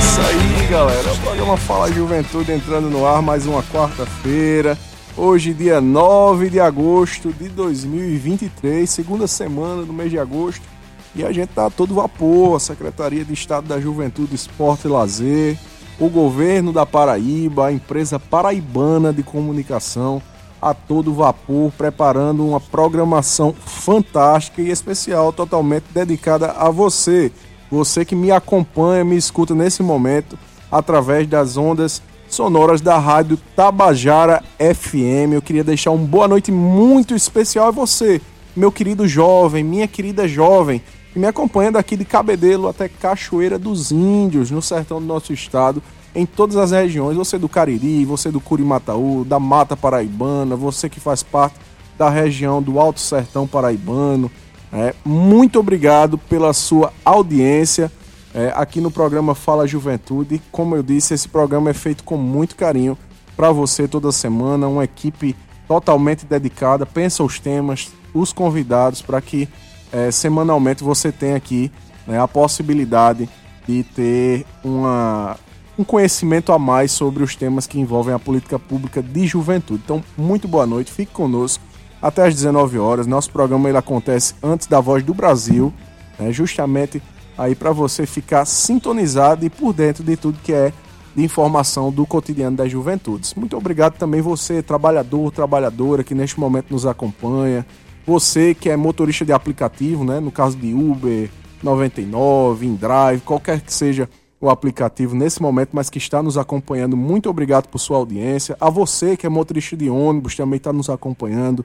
Isso aí, galera. O programa Fala Juventude entrando no ar mais uma quarta-feira. Hoje, dia 9 de agosto de 2023, segunda semana do mês de agosto. E a gente tá a todo vapor, a Secretaria de Estado da Juventude, Esporte e Lazer, o governo da Paraíba, a empresa paraibana de comunicação, a todo vapor, preparando uma programação fantástica e especial, totalmente dedicada a você. Você que me acompanha, me escuta nesse momento através das ondas sonoras da rádio Tabajara FM. Eu queria deixar uma boa noite muito especial a você, meu querido jovem, minha querida jovem, que me acompanha daqui de Cabedelo até Cachoeira dos Índios, no sertão do nosso estado, em todas as regiões. Você do Cariri, você do Curimataú, da Mata Paraibana, você que faz parte da região do Alto Sertão Paraibano. É, muito obrigado pela sua audiência é, aqui no programa Fala Juventude. Como eu disse, esse programa é feito com muito carinho para você toda semana, uma equipe totalmente dedicada, pensa os temas, os convidados para que é, semanalmente você tenha aqui né, a possibilidade de ter uma, um conhecimento a mais sobre os temas que envolvem a política pública de juventude. Então, muito boa noite, fique conosco até às 19 horas. Nosso programa ele acontece antes da Voz do Brasil, né, justamente aí para você ficar sintonizado e por dentro de tudo que é de informação do cotidiano das juventudes. Muito obrigado também você, trabalhador, trabalhadora que neste momento nos acompanha, você que é motorista de aplicativo, né, no caso de Uber, 99, InDrive, qualquer que seja o aplicativo nesse momento, mas que está nos acompanhando, muito obrigado por sua audiência. A você que é motorista de ônibus, também está nos acompanhando.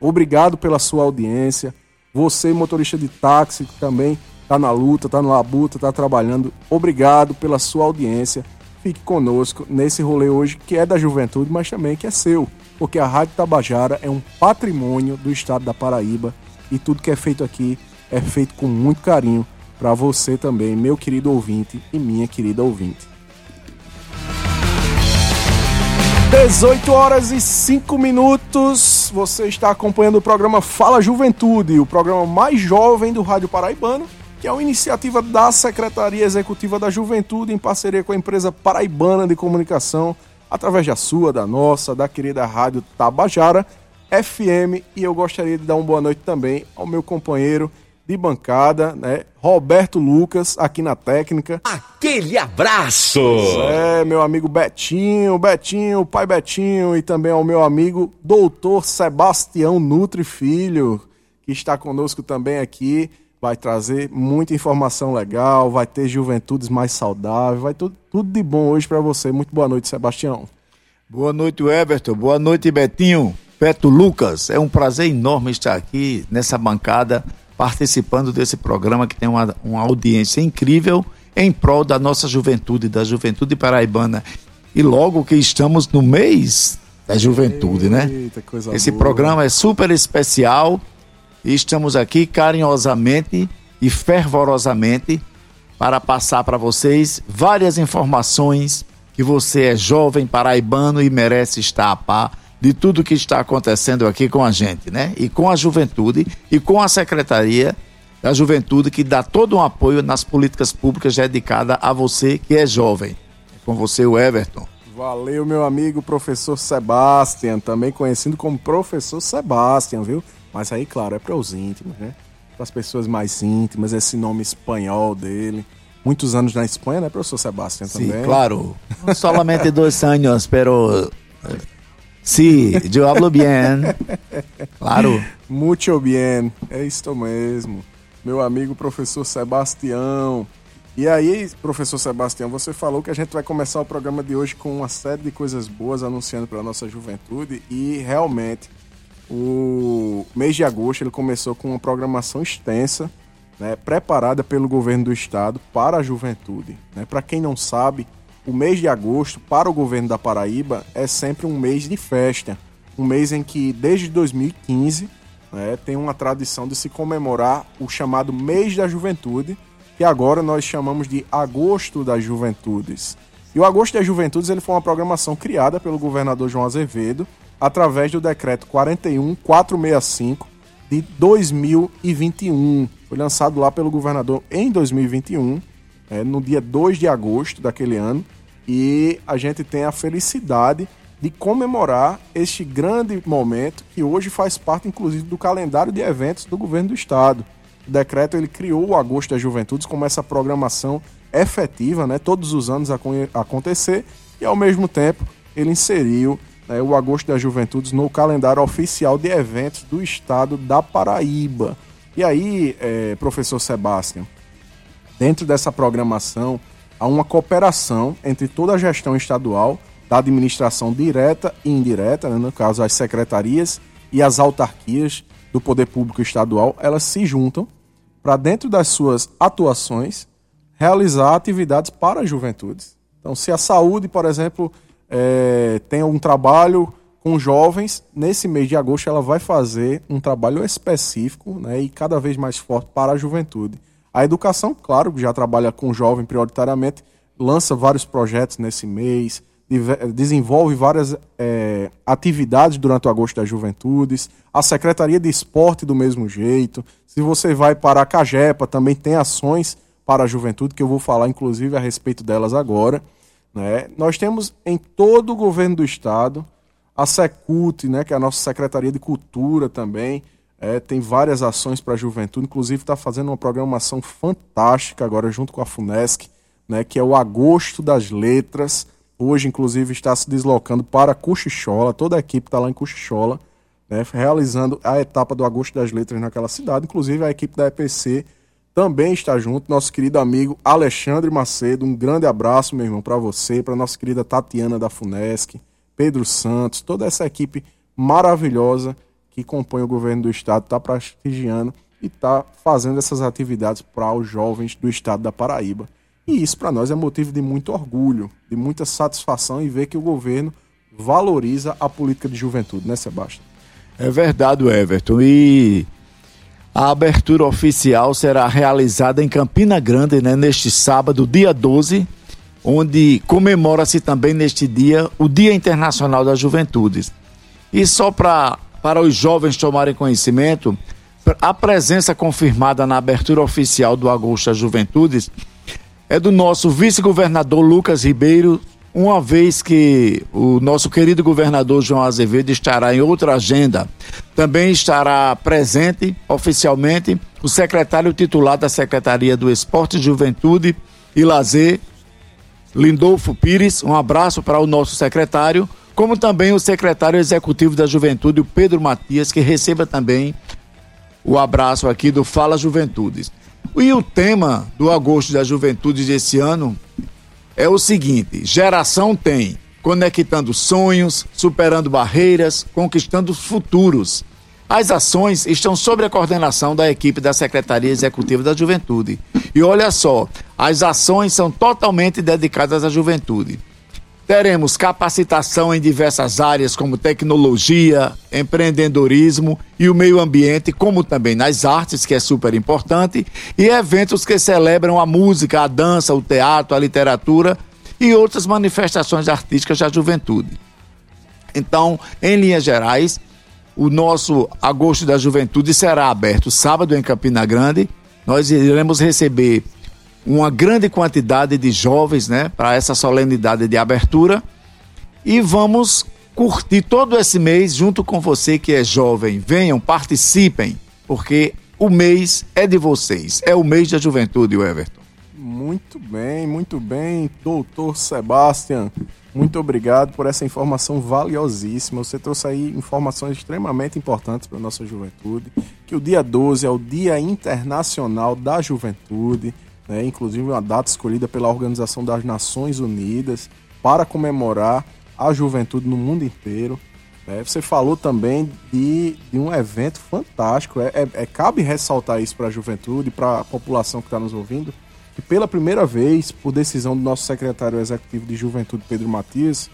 Obrigado pela sua audiência. Você, motorista de táxi, que também está na luta, está na labuta, está trabalhando. Obrigado pela sua audiência. Fique conosco nesse rolê hoje, que é da juventude, mas também que é seu. Porque a Rádio Tabajara é um patrimônio do estado da Paraíba e tudo que é feito aqui é feito com muito carinho para você também, meu querido ouvinte e minha querida ouvinte. 18 horas e 5 minutos. Você está acompanhando o programa Fala Juventude, o programa mais jovem do Rádio Paraibano, que é uma iniciativa da Secretaria Executiva da Juventude em parceria com a empresa Paraibana de Comunicação, através da sua, da nossa, da querida Rádio Tabajara FM. E eu gostaria de dar uma boa noite também ao meu companheiro de bancada, né? Roberto Lucas, aqui na técnica. Aquele abraço! É, meu amigo Betinho, Betinho, pai Betinho, e também ao meu amigo doutor Sebastião Nutri Filho, que está conosco também aqui. Vai trazer muita informação legal, vai ter juventudes mais saudáveis, vai tudo, tudo de bom hoje para você. Muito boa noite, Sebastião. Boa noite, Everton. Boa noite, Betinho. Beto Lucas, é um prazer enorme estar aqui nessa bancada participando desse programa que tem uma, uma audiência incrível em prol da nossa juventude, da juventude paraibana. E logo que estamos no mês da juventude, né? Eita, coisa Esse boa. programa é super especial e estamos aqui carinhosamente e fervorosamente para passar para vocês várias informações que você é jovem paraibano e merece estar a par de tudo que está acontecendo aqui com a gente, né? E com a juventude e com a Secretaria da Juventude que dá todo um apoio nas políticas públicas dedicadas a você que é jovem. É com você, o Everton. Valeu, meu amigo professor Sebastian, também conhecido como professor Sebastian, viu? Mas aí, claro, é para os íntimos, né? Para as pessoas mais íntimas, esse nome espanhol dele. Muitos anos na Espanha, né, professor Sebastian também? Sí, claro. Solamente dos años, pero sí, yo hablo bien. Claro. Muito bien, é isto mesmo. Meu amigo professor Sebastião. E aí, professor Sebastião, você falou que a gente vai começar o programa de hoje com uma série de coisas boas anunciando para a nossa juventude e realmente o mês de agosto ele começou com uma programação extensa, né, preparada pelo governo do estado para a juventude. Né? Para quem não sabe, o mês de agosto, para o governo da Paraíba, é sempre um mês de festa. Um mês em que, desde 2015, né, tem uma tradição de se comemorar o chamado Mês da Juventude, que agora nós chamamos de Agosto das Juventudes. E o Agosto das Juventudes ele foi uma programação criada pelo governador João Azevedo através do decreto 41465 de 2021. Foi lançado lá pelo governador em 2021, é, no dia 2 de agosto daquele ano, e a gente tem a felicidade de comemorar este grande momento que hoje faz parte, inclusive, do calendário de eventos do governo do estado. O decreto ele criou o Agosto das Juventudes como essa programação efetiva, né, todos os anos acontecer, e ao mesmo tempo ele inseriu né, o Agosto das Juventudes no calendário oficial de eventos do estado da Paraíba. E aí, é, professor Sebastião, dentro dessa programação há uma cooperação entre toda a gestão estadual, da administração direta e indireta, né, no caso as secretarias e as autarquias do poder público estadual, elas se juntam para dentro das suas atuações realizar atividades para as juventudes. Então, se a saúde, por exemplo, é, tem um trabalho com jovens, nesse mês de agosto ela vai fazer um trabalho específico né, e cada vez mais forte para a juventude. A educação, claro, já trabalha com jovem prioritariamente, lança vários projetos nesse mês, desenvolve várias é, atividades durante o agosto das juventudes. A Secretaria de Esporte do mesmo jeito. Se você vai para a Cagepa, também tem ações para a juventude, que eu vou falar inclusive a respeito delas agora. Né? Nós temos em todo o governo do estado a Secult, né, que é a nossa Secretaria de Cultura também, é, tem várias ações para a juventude, inclusive está fazendo uma programação fantástica agora junto com a FUNESC, né, que é o Agosto das Letras. Hoje, inclusive, está se deslocando para Cochichola, toda a equipe está lá em Cochichola, né, realizando a etapa do Agosto das Letras naquela cidade, inclusive a equipe da EPC também está junto nosso querido amigo Alexandre Macedo. Um grande abraço, meu irmão, para você, para nossa querida Tatiana da Funesc, Pedro Santos, toda essa equipe maravilhosa que compõe o governo do estado, está prestigiando e está fazendo essas atividades para os jovens do estado da Paraíba. E isso para nós é motivo de muito orgulho, de muita satisfação e ver que o governo valoriza a política de juventude, né, Sebastião? É verdade, Everton. E a abertura oficial será realizada em Campina Grande, né, neste sábado, dia 12, onde comemora-se também neste dia o Dia Internacional das Juventudes. E só pra, para os jovens tomarem conhecimento, a presença confirmada na abertura oficial do Agosto das Juventudes é do nosso vice-governador Lucas Ribeiro, uma vez que o nosso querido governador João Azevedo estará em outra agenda, também estará presente oficialmente o secretário titular da Secretaria do Esporte, Juventude e Lazer, Lindolfo Pires. Um abraço para o nosso secretário, como também o secretário executivo da Juventude, o Pedro Matias, que receba também o abraço aqui do Fala Juventudes. E o tema do Agosto da Juventude desse ano é o seguinte: geração tem, conectando sonhos, superando barreiras, conquistando futuros. As ações estão sob a coordenação da equipe da Secretaria Executiva da Juventude. E olha só, as ações são totalmente dedicadas à juventude. Teremos capacitação em diversas áreas, como tecnologia, empreendedorismo e o meio ambiente, como também nas artes, que é super importante, e eventos que celebram a música, a dança, o teatro, a literatura e outras manifestações artísticas da juventude. Então, em linhas gerais, o nosso Agosto da Juventude será aberto sábado em Campina Grande. Nós iremos receber uma grande quantidade de jovens, né, para essa solenidade de abertura. E vamos curtir todo esse mês junto com você que é jovem. Venham, participem, porque o mês é de vocês. É o mês da juventude, Everton. Muito bem, muito bem, doutor Sebastian. Muito obrigado por essa informação valiosíssima. Você trouxe aí informações extremamente importantes para a nossa juventude. Que o dia 12 é o Dia Internacional da Juventude né, inclusive uma data escolhida pela Organização das Nações Unidas para comemorar a juventude no mundo inteiro. Né. Você falou também de, de um evento fantástico. É, é, é cabe ressaltar isso para a juventude, para a população que está nos ouvindo, que pela primeira vez, por decisão do nosso secretário executivo de Juventude, Pedro Matias,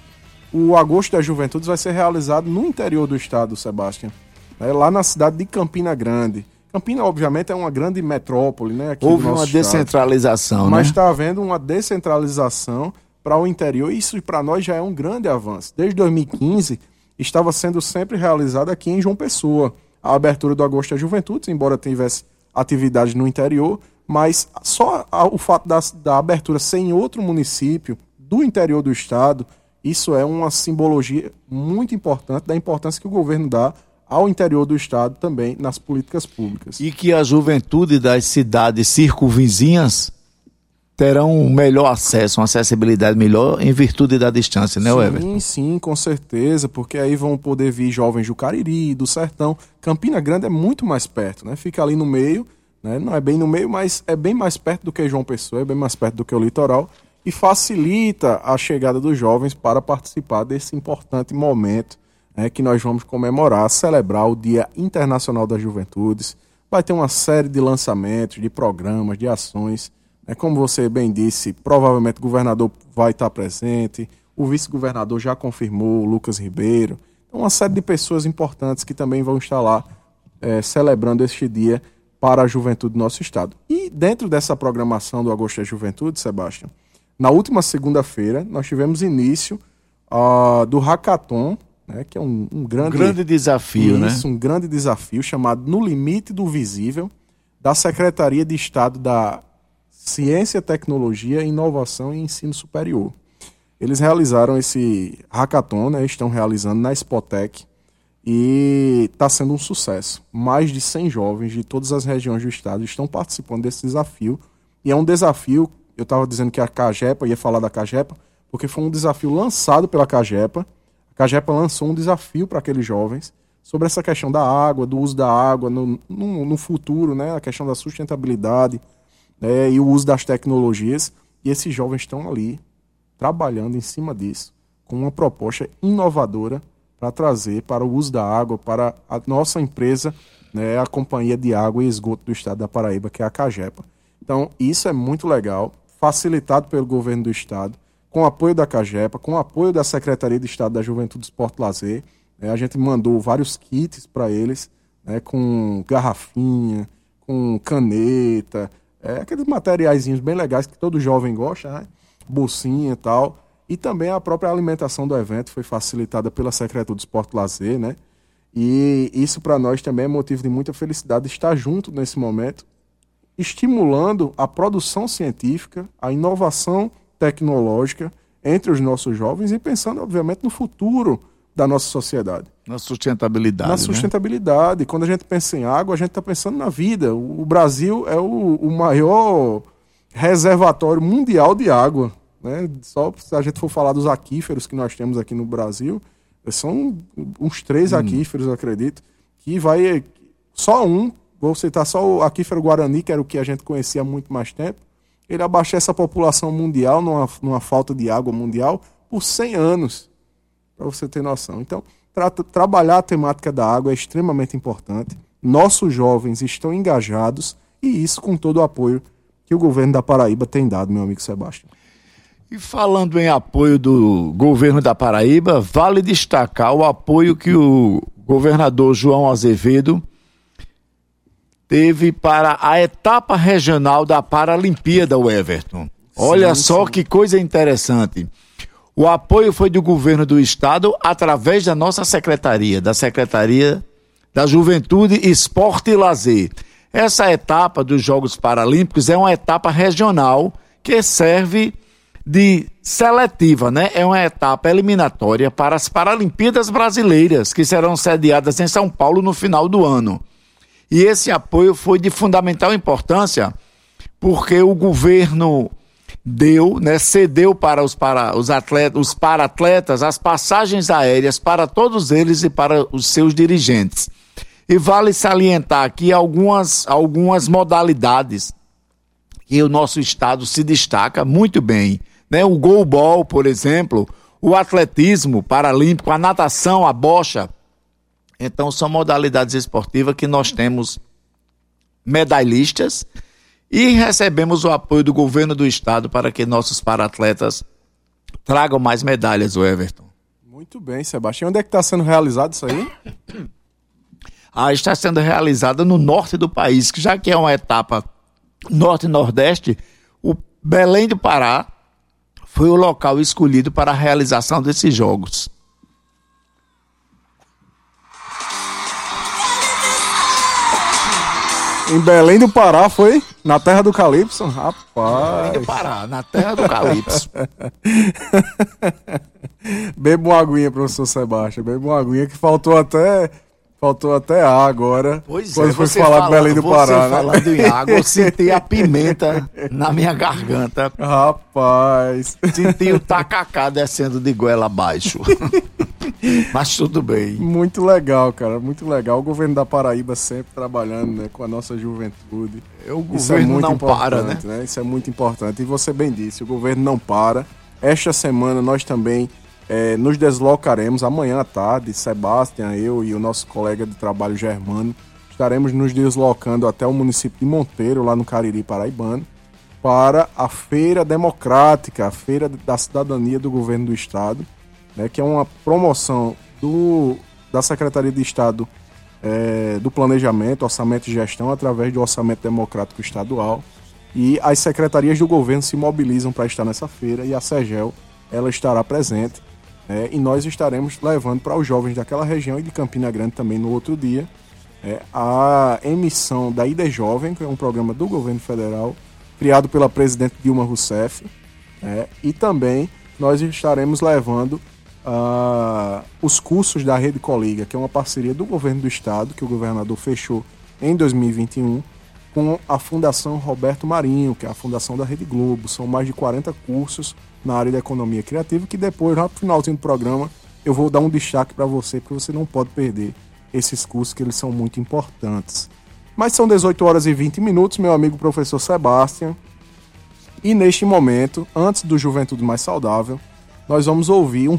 o Agosto das Juventudes vai ser realizado no interior do estado, Sebastião. É lá na cidade de Campina Grande. Campina, obviamente, é uma grande metrópole, né? Houve uma descentralização, estado. né? Mas está havendo uma descentralização para o interior. E isso para nós já é um grande avanço. Desde 2015 estava sendo sempre realizado aqui em João Pessoa a abertura do Agosto das Juventudes, embora tivesse atividades no interior, mas só o fato da, da abertura ser em outro município do interior do estado, isso é uma simbologia muito importante da importância que o governo dá ao interior do estado também nas políticas públicas. E que a juventude das cidades circunvizinhas terão um melhor acesso, uma acessibilidade melhor em virtude da distância, né, sim, Everton? Sim, sim, com certeza, porque aí vão poder vir jovens do Cariri, do Sertão. Campina Grande é muito mais perto, né? Fica ali no meio, né? Não é bem no meio, mas é bem mais perto do que João Pessoa, é bem mais perto do que o litoral e facilita a chegada dos jovens para participar desse importante momento né, que nós vamos comemorar, celebrar o Dia Internacional das Juventudes. Vai ter uma série de lançamentos, de programas, de ações é, como você bem disse, provavelmente o governador vai estar presente, o vice-governador já confirmou, Lucas Ribeiro. Então, uma série de pessoas importantes que também vão estar lá é, celebrando este dia para a juventude do nosso estado. E dentro dessa programação do Agosto da Juventude, Sebastião, na última segunda-feira nós tivemos início uh, do Hackathon, né, que é um, um grande, um grande desafio, né? isso, né? um grande desafio chamado No Limite do Visível, da Secretaria de Estado da Ciência, Tecnologia, Inovação e Ensino Superior. Eles realizaram esse hackathon, né, estão realizando na Spotec e está sendo um sucesso. Mais de 100 jovens de todas as regiões do estado estão participando desse desafio e é um desafio, eu estava dizendo que a Cagepa, ia falar da Cagepa, porque foi um desafio lançado pela Cagepa. A Cagepa lançou um desafio para aqueles jovens sobre essa questão da água, do uso da água no, no, no futuro, né, a questão da sustentabilidade, né, e o uso das tecnologias. E esses jovens estão ali trabalhando em cima disso, com uma proposta inovadora para trazer para o uso da água para a nossa empresa, né, a Companhia de Água e Esgoto do Estado da Paraíba, que é a Cagepa. Então, isso é muito legal, facilitado pelo governo do Estado, com apoio da Cagepa, com apoio da Secretaria de Estado da Juventude, Esporte Lazer. Né, a gente mandou vários kits para eles, né, com garrafinha, com caneta, é, aqueles materiaizinhos bem legais que todo jovem gosta, né? Bolsinha e tal. E também a própria alimentação do evento foi facilitada pela Secretaria do Esporte Lazer, né? E isso para nós também é motivo de muita felicidade estar junto nesse momento, estimulando a produção científica, a inovação tecnológica entre os nossos jovens e pensando, obviamente, no futuro da nossa sociedade. Na sustentabilidade. Na né? sustentabilidade. Né? Quando a gente pensa em água, a gente está pensando na vida. O Brasil é o, o, maior reservatório mundial de água. Né? Só se a gente for falar dos aquíferos que nós temos aqui no Brasil, são uns três hum. aquíferos, acredito, que vai. Só um, vou citar só o aquífero Guarani, que era o que a gente conhecia há muito mais tempo. Ele abastece a população mundial numa, numa falta de água mundial por 100 anos para você ter noção. Então, tra trabalhar a temática da água é extremamente importante. Nossos jovens estão engajados e isso com todo o apoio que o governo da Paraíba tem dado, meu amigo Sebastião. E falando em apoio do governo da Paraíba, vale destacar o apoio que o governador João Azevedo teve para a etapa regional da Paralimpíada, o Everton. Olha sim, só sim. que coisa interessante. O apoio foi do governo do estado através da nossa secretaria, da Secretaria da Juventude, Esporte e Lazer. Essa etapa dos Jogos Paralímpicos é uma etapa regional que serve de seletiva, né? É uma etapa eliminatória para as Paralimpíadas Brasileiras, que serão sediadas em São Paulo no final do ano. E esse apoio foi de fundamental importância, porque o governo deu, né, cedeu para os, para os atletas, os para-atletas as passagens aéreas para todos eles e para os seus dirigentes. E vale salientar aqui algumas, algumas modalidades que o nosso estado se destaca muito bem. Né? O goalball, por exemplo, o atletismo paralímpico, a natação, a bocha. Então, são modalidades esportivas que nós temos medalhistas E recebemos o apoio do governo do estado para que nossos paratletas tragam mais medalhas, o Everton. Muito bem, Sebastião. Onde é que está sendo realizado isso aí? Ah, está sendo realizada no norte do país, que já que é uma etapa norte e nordeste, o Belém do Pará foi o local escolhido para a realização desses jogos. Em Belém do Pará foi? Na terra do Calypso? Rapaz. Belém do Pará, na terra do Calypso. Beba uma aguinha, professor Sebastião. Beba uma aguinha que faltou até. Faltou até A agora. Pois quando é, foi falar fala, de Belém do Pará, né? falando em água, eu senti a pimenta na minha garganta. Rapaz. Senti o tacacá descendo de goela abaixo. Mas tudo bem. Muito legal, cara. Muito legal. O governo da Paraíba sempre trabalhando né, com a nossa juventude. O Isso é governo muito não para, né? importante, Isso é muito importante. E você bem disse, o governo não para. Esta semana nós também eh, nos deslocaremos amanhã à tarde. Sebastião, eu e o nosso colega de trabalho Germano estaremos nos deslocando até o município de Monteiro, lá no Cariri Paraibano, para a Feira Democrática, a Feira da Cidadania do Governo do Estado, né, que é uma promoção do, da Secretaria de Estado eh, do Planejamento, Orçamento e Gestão, através do Orçamento Democrático Estadual. E as secretarias do governo se mobilizam para estar nessa feira e a SEGEL ela estará presente. né, e nós estaremos levando para os jovens daquela região e de Campina Grande também no outro dia é, a emissão da ID Jovem, que é um programa do governo federal, criado pela presidente Dilma Rousseff. né, e também nós estaremos levando ah, os cursos da Rede Coliga, que é uma parceria do governo do estado, que o governador fechou em 2021, com a Fundação Roberto Marinho, que é a fundação da Rede Globo. São mais de 40 cursos na área da economia criativa, que depois, lá no finalzinho do programa, eu vou dar um destaque para você, porque você não pode perder esses cursos, que eles são muito importantes. Mas são 18 horas e 20 minutos, meu amigo professor Sebastião. E neste momento, antes do Juventude Mais Saudável, nós vamos ouvir um,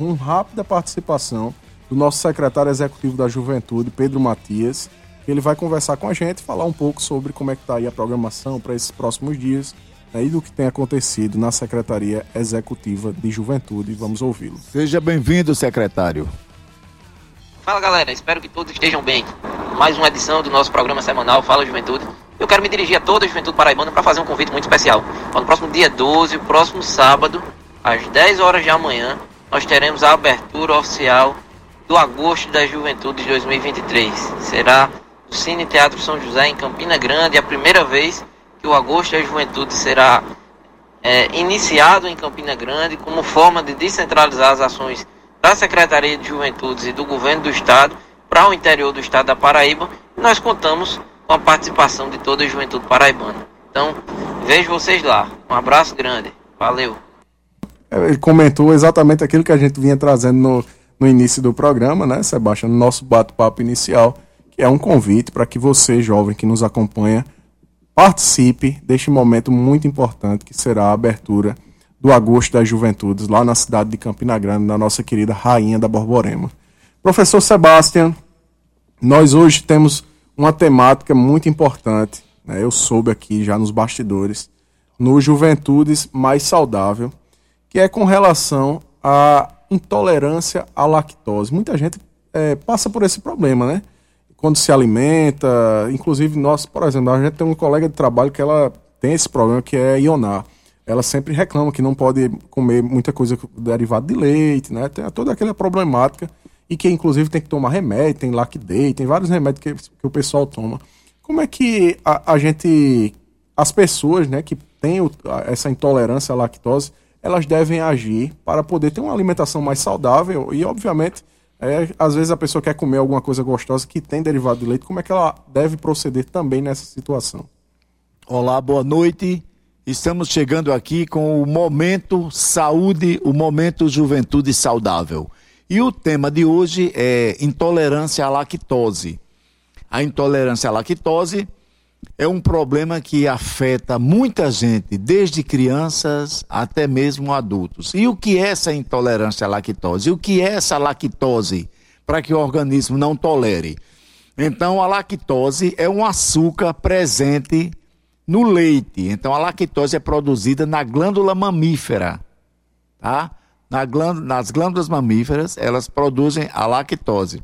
um rápida participação do nosso secretário executivo da Juventude, Pedro Matias. Ele vai conversar com a gente, falar um pouco sobre como é que está aí a programação para esses próximos dias né, e do que tem acontecido na Secretaria Executiva de Juventude. Vamos ouvi-lo. Seja bem-vindo, secretário. Fala galera, espero que todos estejam bem. Mais uma edição do nosso programa semanal Fala Juventude. Eu quero me dirigir a toda a juventude paraibana para fazer um convite muito especial. No próximo dia 12, o próximo sábado, às 10 horas da manhã, nós teremos a abertura oficial do Agosto da Juventude de 2023. Será no Cine Teatro São José, em Campina Grande, a primeira vez que o Agosto da Juventude será é, iniciado em Campina Grande como forma de descentralizar as ações da Secretaria de Juventudes e do Governo do Estado para o interior do Estado da Paraíba. E nós contamos com a participação de toda a juventude paraibana. Então, vejo vocês lá. Um abraço grande. Valeu. Ele comentou exatamente aquilo que a gente vinha trazendo no, no início do programa, né, Sebastião? No nosso bate-papo inicial, que é um convite para que você, jovem que nos acompanha, participe deste momento muito importante que será a abertura do Agosto das Juventudes, lá na cidade de Campina Grande, na nossa querida Rainha da Borborema. Professor Sebastião, nós hoje temos uma temática muito importante, né? eu soube aqui já nos bastidores, no Juventudes Mais Saudável, que é com relação à intolerância à lactose. Muita gente é, passa por esse problema, né? Quando se alimenta, inclusive nós, por exemplo, a gente tem um colega de trabalho que ela tem esse problema que é ionar. Ela sempre reclama que não pode comer muita coisa derivada de leite, né? Tem toda aquela problemática e que inclusive tem que tomar remédio, tem Lacday, tem vários remédios que, que o pessoal toma. Como é que a, a gente, as pessoas, né, que têm essa intolerância à lactose, elas devem agir para poder ter uma alimentação mais saudável e, obviamente, é, às vezes a pessoa quer comer alguma coisa gostosa que tem derivado de leite, como é que ela deve proceder também nessa situação? Olá, boa noite. Estamos chegando aqui com o Momento Saúde, o Momento Juventude Saudável. E o tema de hoje é intolerância à lactose. A intolerância à lactose é um problema que afeta muita gente, desde crianças até mesmo adultos. E o que é essa intolerância à lactose? O que é essa lactose para que o organismo não tolere? Então, a lactose é um açúcar presente no leite. Então a lactose é produzida na glândula mamífera, tá? Na glândula, nas glândulas mamíferas, elas produzem a lactose.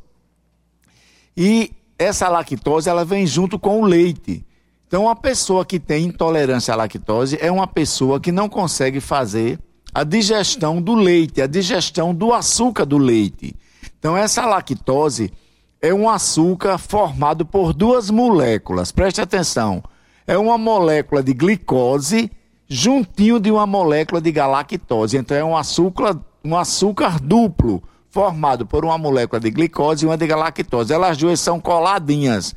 E essa lactose ela vem junto com o leite. Então, uma pessoa que tem intolerância à lactose é uma pessoa que não consegue fazer a digestão do leite, a digestão do açúcar do leite. Então, essa lactose é um açúcar formado por duas moléculas. Preste atenção. É uma molécula de glicose juntinho de uma molécula de galactose. Então, é um açúcar, um açúcar duplo formado por uma molécula de glicose e uma de galactose. Elas duas são coladinhas.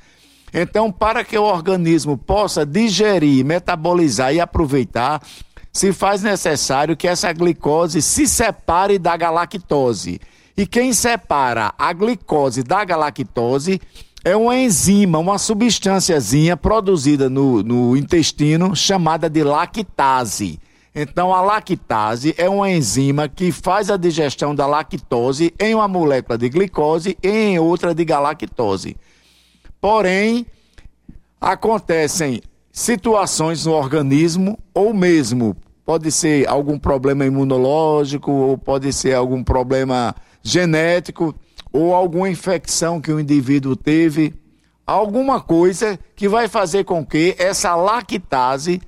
Então, para que o organismo possa digerir, metabolizar e aproveitar, se faz necessário que essa glicose se separe da galactose. E quem separa a glicose da galactose é uma enzima, uma substânciazinha produzida no, no intestino chamada de lactase. Então, a lactase é uma enzima que faz a digestão da lactose em uma molécula de glicose e em outra de galactose. Porém, acontecem situações no organismo, ou mesmo pode ser algum problema imunológico, ou pode ser algum problema genético, ou alguma infecção que o indivíduo teve, alguma coisa que vai fazer com que essa lactase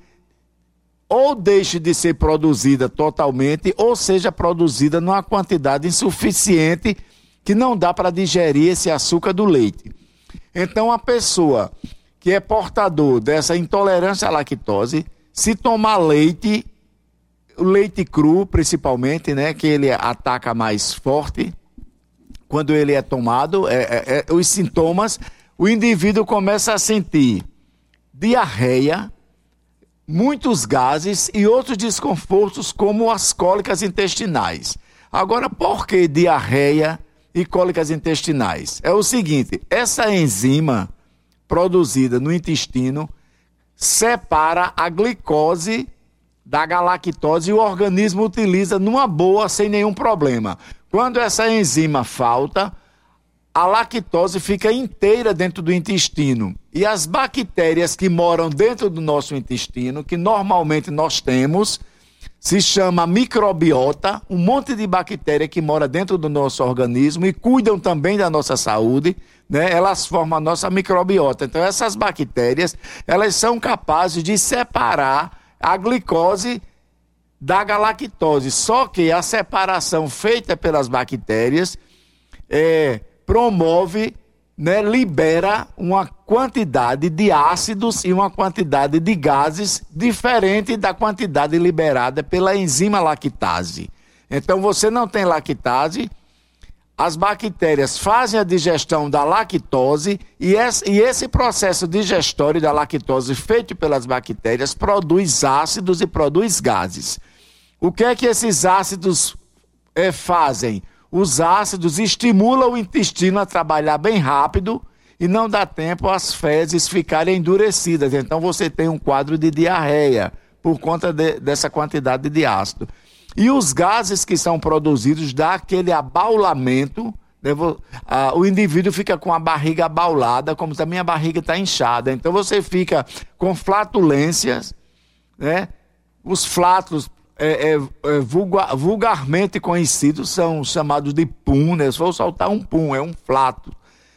ou deixe de ser produzida totalmente, ou seja produzida numa quantidade insuficiente que não dá para digerir esse açúcar do leite. Então, a pessoa que é portador dessa intolerância à lactose, se tomar leite, o leite cru principalmente, né, que ele ataca mais forte, quando ele é tomado, é, é, é, os sintomas, o indivíduo começa a sentir diarreia, muitos gases e outros desconfortos, como as cólicas intestinais. Agora, por que diarreia e cólicas intestinais? É o seguinte: essa enzima produzida no intestino separa a glicose da galactose e o organismo utiliza numa boa, sem nenhum problema. Quando essa enzima falta, a lactose fica inteira dentro do intestino. E as bactérias que moram dentro do nosso intestino, que normalmente nós temos, se chama microbiota, um monte de bactéria que mora dentro do nosso organismo e cuidam também da nossa saúde, né? Elas formam a nossa microbiota. Então essas bactérias, elas são capazes de separar a glicose da galactose. Só que a separação feita pelas bactérias é promove, né, libera uma quantidade de ácidos e uma quantidade de gases diferente da quantidade liberada pela enzima lactase. Então você não tem lactase, as bactérias fazem a digestão da lactose e esse, processo digestório da lactose feito pelas bactérias produz ácidos e produz gases. O que é que esses ácidos é, fazem? Os ácidos estimulam o intestino a trabalhar bem rápido e não dá tempo às fezes ficarem endurecidas. Então você tem um quadro de diarreia por conta de, dessa quantidade de ácido. E os gases que são produzidos dá aquele abaulamento. Né? o indivíduo fica com a barriga abaulada, como também a barriga está inchada. Então você fica com flatulências, né? Os flatos é, é, é, vulgar, vulgarmente conhecidos são chamados de pum, né? Se for soltar um pum, é um flato.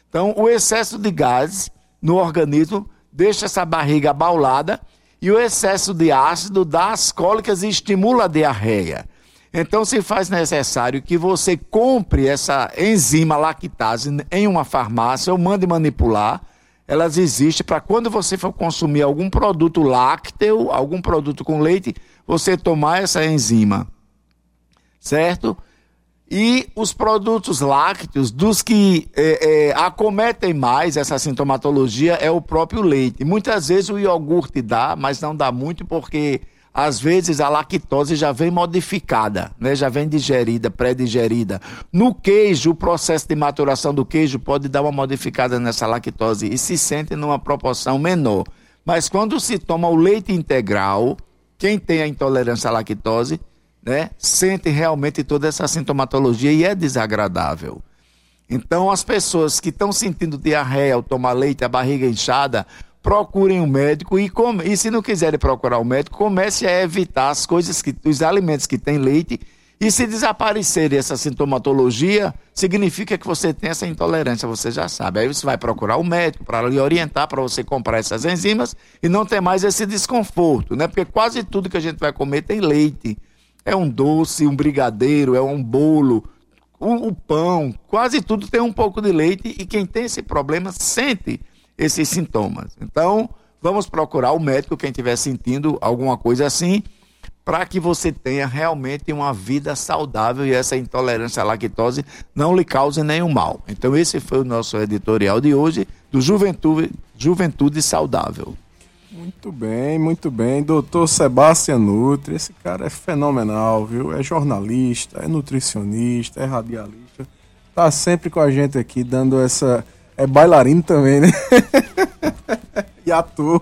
Então, o excesso de gases no organismo deixa essa barriga abaulada e o excesso de ácido dá as cólicas e estimula a diarreia. Então, se faz necessário que você compre essa enzima lactase em uma farmácia ou mande manipular. Elas existem para quando você for consumir algum produto lácteo, algum produto com leite, você tomar essa enzima, certo? E os produtos lácteos, dos que é, é, acometem mais essa sintomatologia, é o próprio leite. Muitas vezes o iogurte dá, mas não dá muito porque às vezes a lactose já vem modificada, né? já vem digerida, pré-digerida. No queijo, o processo de maturação do queijo pode dar uma modificada nessa lactose e se sente numa proporção menor. Mas quando se toma o leite integral, quem tem a intolerância à lactose, né, sente realmente toda essa sintomatologia e é desagradável. Então, as pessoas que estão sentindo diarreia ao tomar leite, a barriga inchada, procurem um médico e, e se não quiserem procurar um médico, comece a evitar as coisas que, os alimentos que têm leite e se desaparecer essa sintomatologia, significa que você tem essa intolerância, você já sabe. Aí você vai procurar o médico para lhe orientar para você comprar essas enzimas e não ter mais esse desconforto, né? Porque quase tudo que a gente vai comer tem leite. É um doce, um brigadeiro, é um bolo, o, o pão, quase tudo tem um pouco de leite e quem tem esse problema sente esses sintomas. Então, vamos procurar o médico quem estiver sentindo alguma coisa assim para que você tenha realmente uma vida saudável e essa intolerância à lactose não lhe cause nenhum mal. Então esse foi o nosso editorial de hoje do Juventude, Juventude Saudável. Muito bem, muito bem. Doutor Sebastião Nutri, esse cara é fenomenal, viu? É jornalista, é nutricionista, é radialista. Tá sempre com a gente aqui dando essa... É bailarino também, né? e ator.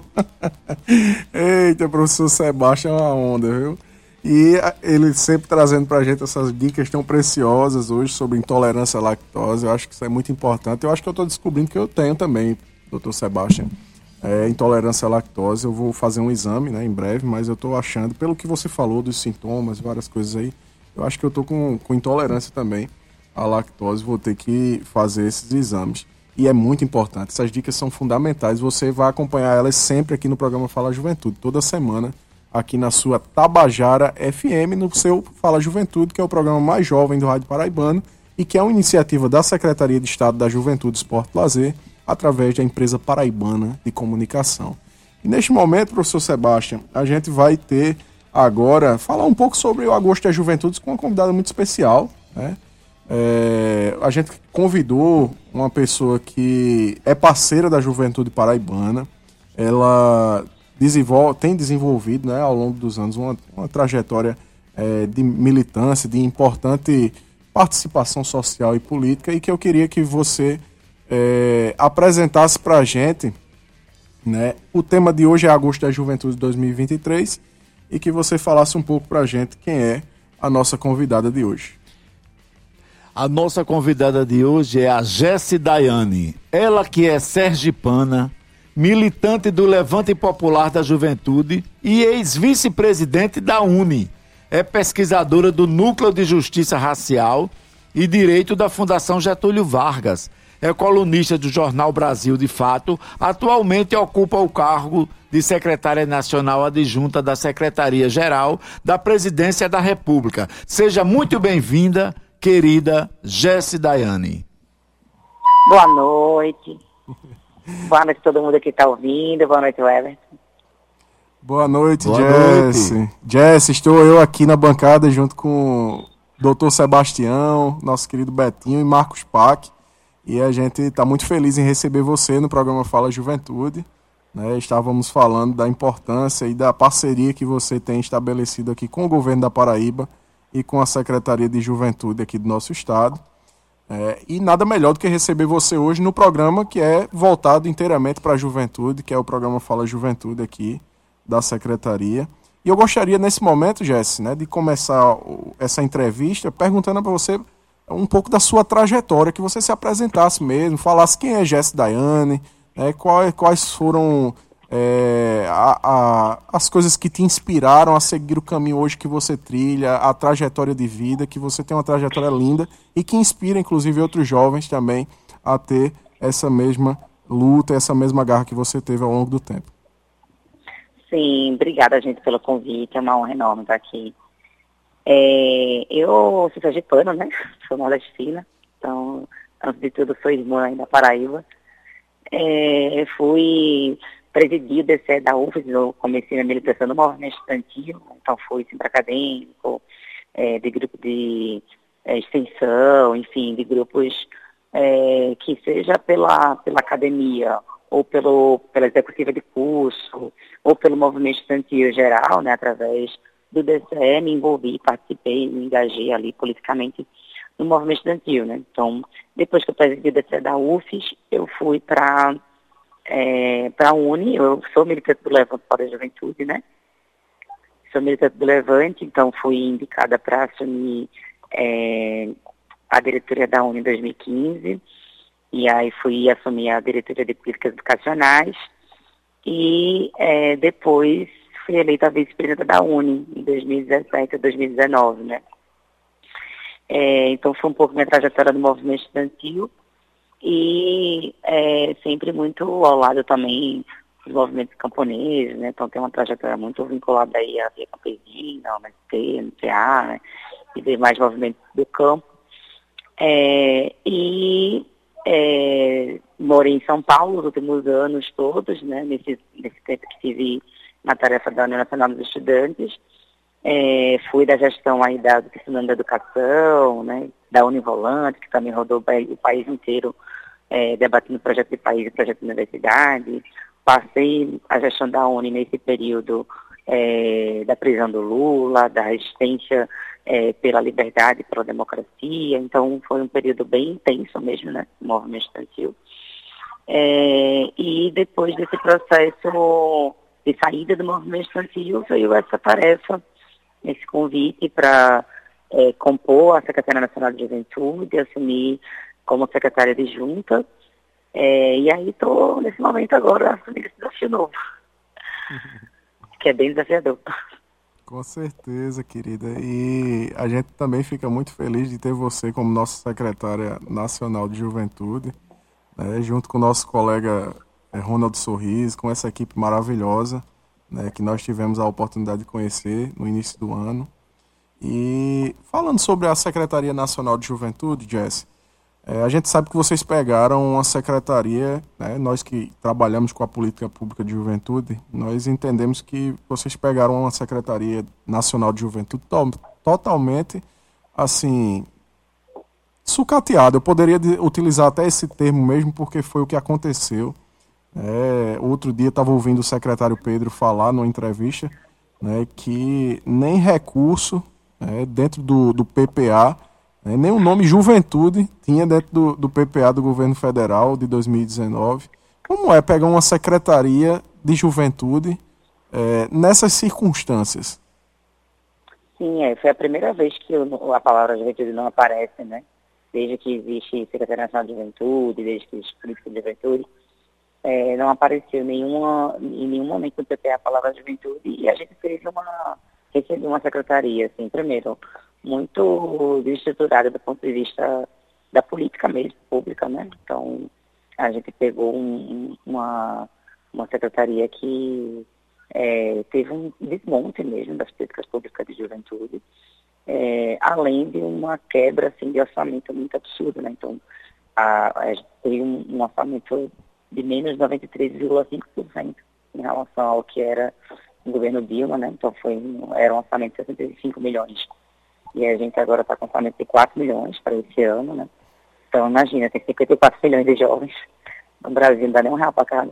Eita, professor Sebastião é uma onda, viu? E ele sempre trazendo pra gente essas dicas tão preciosas hoje sobre intolerância à lactose. Eu acho que isso é muito importante. Eu acho que eu tô descobrindo que eu tenho também, doutor Sebastião, é, intolerância à lactose. Eu vou fazer um exame, né, em breve, mas eu tô achando, pelo que você falou dos sintomas, várias coisas aí, eu acho que eu tô com, com intolerância também à lactose. Vou ter que fazer esses exames e é muito importante. Essas dicas são fundamentais. Você vai acompanhar elas sempre aqui no programa Fala Juventude, toda semana, aqui na sua Tabajara FM, no seu Fala Juventude, que é o programa mais jovem do Rádio Paraibano e que é uma iniciativa da Secretaria de Estado da Juventude, Esporte e Lazer, através da empresa paraibana de comunicação. E neste momento, professor Sebastião, a gente vai ter agora falar um pouco sobre o Agosto da Juventude com uma convidada muito especial, né? É, a gente convidou uma pessoa que é parceira da Juventude Paraibana. Ela desenvolve, tem desenvolvido né, ao longo dos anos uma, uma trajetória é, de militância, de importante participação social e política, e que eu queria que você é, apresentasse para a gente. Né, o tema de hoje é Agosto da Juventude 2023 e que você falasse um pouco para a gente quem é a nossa convidada de hoje. A nossa convidada de hoje é a Jessie Daiane. Ela que é sergipana, militante do Levante Popular da Juventude e ex-vice-presidente da UNE. É pesquisadora do Núcleo de Justiça Racial e Direito da Fundação Getúlio Vargas. É colunista do jornal Brasil de Fato. Atualmente ocupa o cargo de secretária nacional adjunta da Secretaria-Geral da Presidência da República. Seja muito bem-vinda, querida Jesse Daiane. Boa noite. Boa noite a todo mundo que está ouvindo. Boa noite, Everton. Boa noite, Jesse. Jesse, estou eu aqui na bancada junto com o doutor Sebastião, nosso querido Betinho e Marcos Pac. E a gente está muito feliz em receber você no programa Fala Juventude. Né? Estávamos falando da importância e da parceria que você tem estabelecido aqui com o governo da Paraíba e com a Secretaria de Juventude aqui do nosso estado. É, e nada melhor do que receber você hoje no programa que é voltado inteiramente para a juventude, que é o programa Fala Juventude aqui da Secretaria. E eu gostaria nesse momento, Jesse, né, de começar essa entrevista perguntando para você um pouco da sua trajetória, que você se apresentasse mesmo, falasse quem é Jesse Daiane, né, quais, quais foram é, a, a, as coisas que te inspiraram a seguir o caminho hoje que você trilha, a trajetória de vida, que você tem uma trajetória linda e que inspira, inclusive, outros jovens também a ter essa mesma luta, essa mesma garra que você teve ao longo do tempo. Sim, obrigada, gente, pelo convite. É uma honra enorme estar aqui. É, eu sou sergipana, né? Sou nordestina. Então, antes de tudo, sou irmã da Paraíba. É, fui presidi o DCE da UFES, eu comecei a militação no movimento estudantil, então fui centro acadêmico, é, de grupo de é, extensão, enfim, de grupos é, que seja pela, pela academia ou pelo, pela executiva de curso, ou pelo movimento estudantil geral, né, através do DCE, me envolvi, participei, me engajei ali politicamente no movimento estudantil, né. Então, depois que eu presidi o DCE da UFES, eu fui para é, para a Uni, eu sou militante do Levante para a Juventude, né? Sou militante do Levante, então fui indicada para assumir é, a diretoria da Uni em 2015, e aí fui assumir a diretoria de políticas educacionais, e é, depois fui eleita vice-presidenta da Uni em 2017 a 2019, né? É, então foi um pouco minha trajetória no movimento estudantil e é, sempre muito ao lado também dos movimentos camponeses, né? Então tem uma trajetória muito vinculada aí à Via Campesina, ao MST, MTA, né? E demais movimentos do campo. É, e é, morei em São Paulo nos últimos anos todos, né? Nesse, nesse tempo que estive na tarefa da União Nacional dos Estudantes. É, fui da gestão aí da, do da Educação, né? Da Univolante, que também rodou o país inteiro é, debatendo projeto de país e projeto de universidade. Passei a gestão da Uni nesse período é, da prisão do Lula, da resistência é, pela liberdade, pela democracia. Então, foi um período bem intenso mesmo, né? O movimento estudantil. É, e depois desse processo de saída do movimento estudantil, veio essa tarefa, esse convite para é, compor a Secretaria Nacional de Juventude, assumir como secretária de junta. É, e aí estou, nesse momento agora, assumindo esse desafio novo. que é bem desafiador. Com certeza, querida. E a gente também fica muito feliz de ter você como nossa secretária nacional de juventude, né, junto com o nosso colega é, Ronaldo Sorriso, com essa equipe maravilhosa né, que nós tivemos a oportunidade de conhecer no início do ano. E falando sobre a Secretaria Nacional de Juventude, Jesse, é, a gente sabe que vocês pegaram uma secretaria, né, nós que trabalhamos com a política pública de juventude, nós entendemos que vocês pegaram uma secretaria nacional de juventude to totalmente, assim, sucateada. Eu poderia utilizar até esse termo mesmo, porque foi o que aconteceu. É, outro dia estava ouvindo o secretário Pedro falar numa entrevista né, que nem recurso né, dentro do, do PPA? Nem o nome Juventude tinha dentro do, do PPA do governo federal de 2019. Como é pegar uma secretaria de juventude é, nessas circunstâncias? Sim, é, foi a primeira vez que a palavra juventude não aparece, né? Desde que existe Secretaria Nacional de Juventude, desde que existe Política de Juventude, é, não apareceu nenhuma, em nenhum momento no PPA a palavra juventude e a gente fez uma, recebeu uma secretaria, assim, primeiro, muito desestruturada do ponto de vista da política mesmo, pública, né? Então, a gente pegou um, uma, uma secretaria que é, teve um desmonte mesmo das políticas públicas de juventude, é, além de uma quebra assim, de orçamento muito absurda, né? Então, a, a gente teve um, um orçamento de menos de 93,5% em relação ao que era o governo Dilma, né? Então, foi, era um orçamento de 65 milhões e a gente agora está com orçamento de 4 milhões para esse ano, né? Então, imagina, tem 54 milhões de jovens no Brasil, não dá nem um real para cada.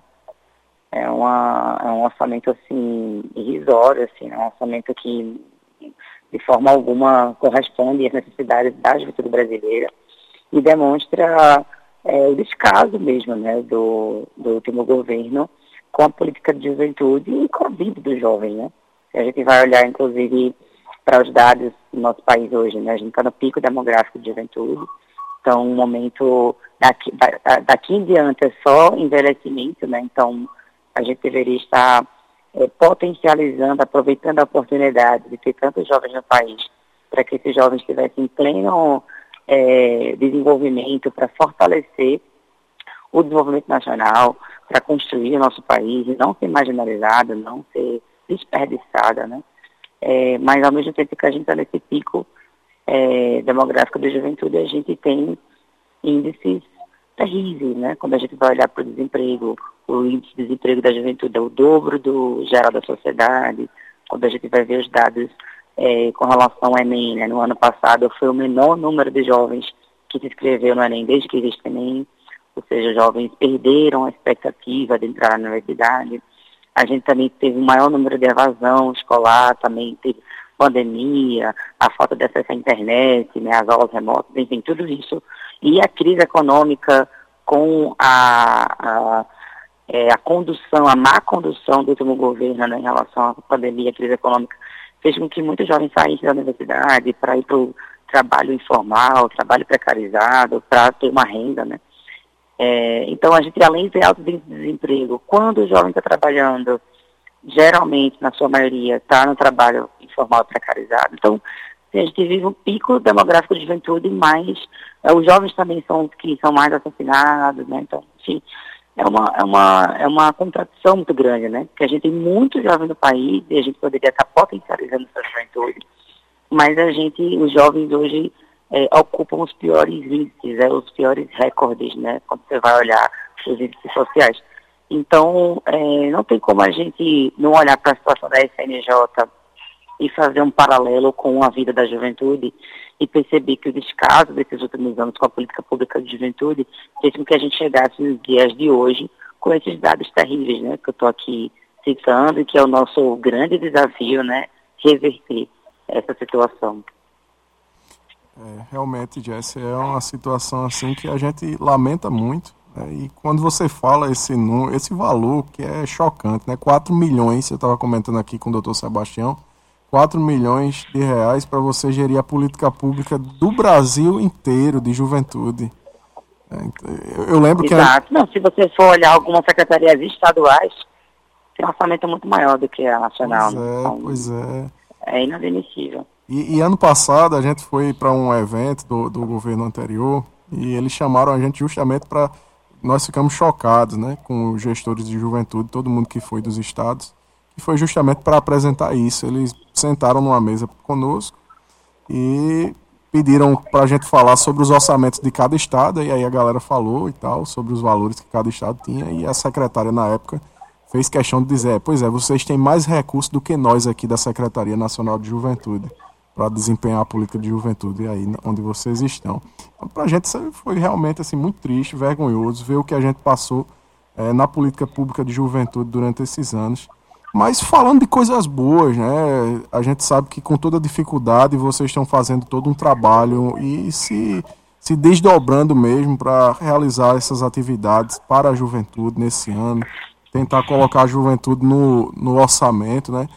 É, uma, é um orçamento, assim, irrisório, assim, é um orçamento que, de forma alguma, corresponde às necessidades da juventude brasileira e demonstra é, o descaso mesmo, né, do, do último governo com a política de juventude e com a vida do jovem, né? A gente vai olhar, inclusive, para os dados do nosso país hoje, né? A gente está no pico demográfico de juventude, então um momento daqui, daqui em diante é só envelhecimento, né? Então a gente deveria estar é, potencializando, aproveitando a oportunidade de ter tantos jovens no país, para que esses jovens estivessem em pleno é, desenvolvimento, para fortalecer o desenvolvimento nacional, para construir o nosso país, não ser marginalizado, não ser desperdiçada, né? É, mas ao mesmo tempo que a gente está nesse pico é, demográfico da juventude, a gente tem índices terríveis, né? Quando a gente vai olhar para o desemprego, o índice de desemprego da juventude é o dobro do geral da sociedade. Quando a gente vai ver os dados é, com relação ao Enem, né? no ano passado foi o menor número de jovens que se inscreveu no Enem desde que existe Enem, ou seja, jovens perderam a expectativa de entrar na universidade. A gente também teve um maior número de evasão escolar, também teve pandemia, a falta de acesso à internet, né, as aulas remotas, enfim, tudo isso. E a crise econômica com a, a, é, a condução, a má condução do último governo né, em relação à pandemia, a crise econômica, fez com que muitos jovens saíssem da universidade para ir para o trabalho informal, trabalho precarizado, para ter uma renda, né? É, então, a gente, além de alto de desemprego, quando o jovem está trabalhando, geralmente, na sua maioria, está no trabalho informal precarizado. Então, a gente vive um pico demográfico de juventude, mas é, os jovens também são os que são mais assassinados, né? Então, enfim, é uma, é uma, é uma contradição muito grande, né? Porque a gente tem muitos jovens no país e a gente poderia estar potencializando essa juventude, mas a gente, os jovens hoje é, ocupam os piores índices, é, os piores recordes, né? Quando você vai olhar os índices sociais. Então, é, não tem como a gente não olhar para a situação da SNJ e fazer um paralelo com a vida da juventude e perceber que o descaso desses últimos anos com a política pública de juventude fez com que a gente chegasse nos dias de hoje com esses dados terríveis, né, que eu estou aqui citando e que é o nosso grande desafio, né, reverter essa situação. É, realmente, Jess, é uma situação assim que a gente lamenta muito. Né? E quando você fala esse, esse valor que é chocante, né? 4 milhões, eu estava comentando aqui com o doutor Sebastião, 4 milhões de reais para você gerir a política pública do Brasil inteiro de juventude. É, eu lembro Exato. que. Não, se você for olhar algumas secretarias estaduais, tem um orçamento muito maior do que a nacional. Pois é, então, pois é. É inadmissível. E, e, ano passado a gente foi para um evento do, do governo anterior e eles chamaram a gente justamente para. Nós ficamos chocados né, com os gestores de juventude, todo mundo que foi dos estados, e foi justamente para apresentar isso. Eles sentaram numa mesa conosco e pediram para a gente falar sobre os orçamentos de cada estado, e aí a galera falou e tal, sobre os valores que cada estado tinha, e a secretária na época fez questão de dizer, pois é, vocês têm mais recursos do que nós aqui da Secretaria Nacional de Juventude para desempenhar a política de juventude aí onde vocês estão. Então, para a gente foi realmente assim muito triste, vergonhoso ver o que a gente passou é, na política pública de juventude durante esses anos. Mas falando de coisas boas, né? A gente sabe que com toda dificuldade vocês estão fazendo todo um trabalho e se, se desdobrando mesmo para realizar essas atividades para a juventude nesse ano, tentar colocar a juventude no, no orçamento, né?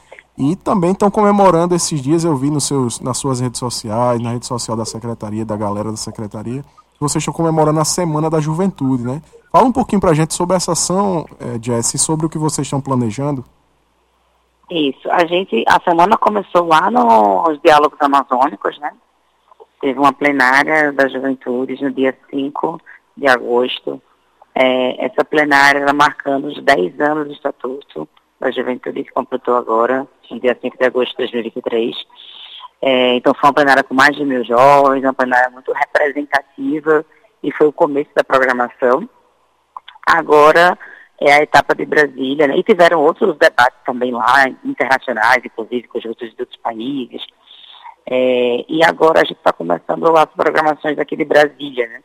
E também estão comemorando esses dias, eu vi nos seus, nas suas redes sociais, na rede social da secretaria, da galera da secretaria, vocês estão comemorando a Semana da Juventude, né? Fala um pouquinho para a gente sobre essa ação, é, Jess, e sobre o que vocês estão planejando. Isso, a gente, a semana começou lá nos Diálogos Amazônicos, né? Teve uma plenária da Juventude no dia 5 de agosto. É, essa plenária era marcando os 10 anos do Estatuto da Juventude, que completou agora, no dia 5 de agosto de 2023. É, então foi uma plenária com mais de mil jovens, uma plenária muito representativa e foi o começo da programação. Agora é a etapa de Brasília, né? e tiveram outros debates também lá, internacionais, inclusive com os outros, de outros países. É, e agora a gente está começando as programações aqui de Brasília, né?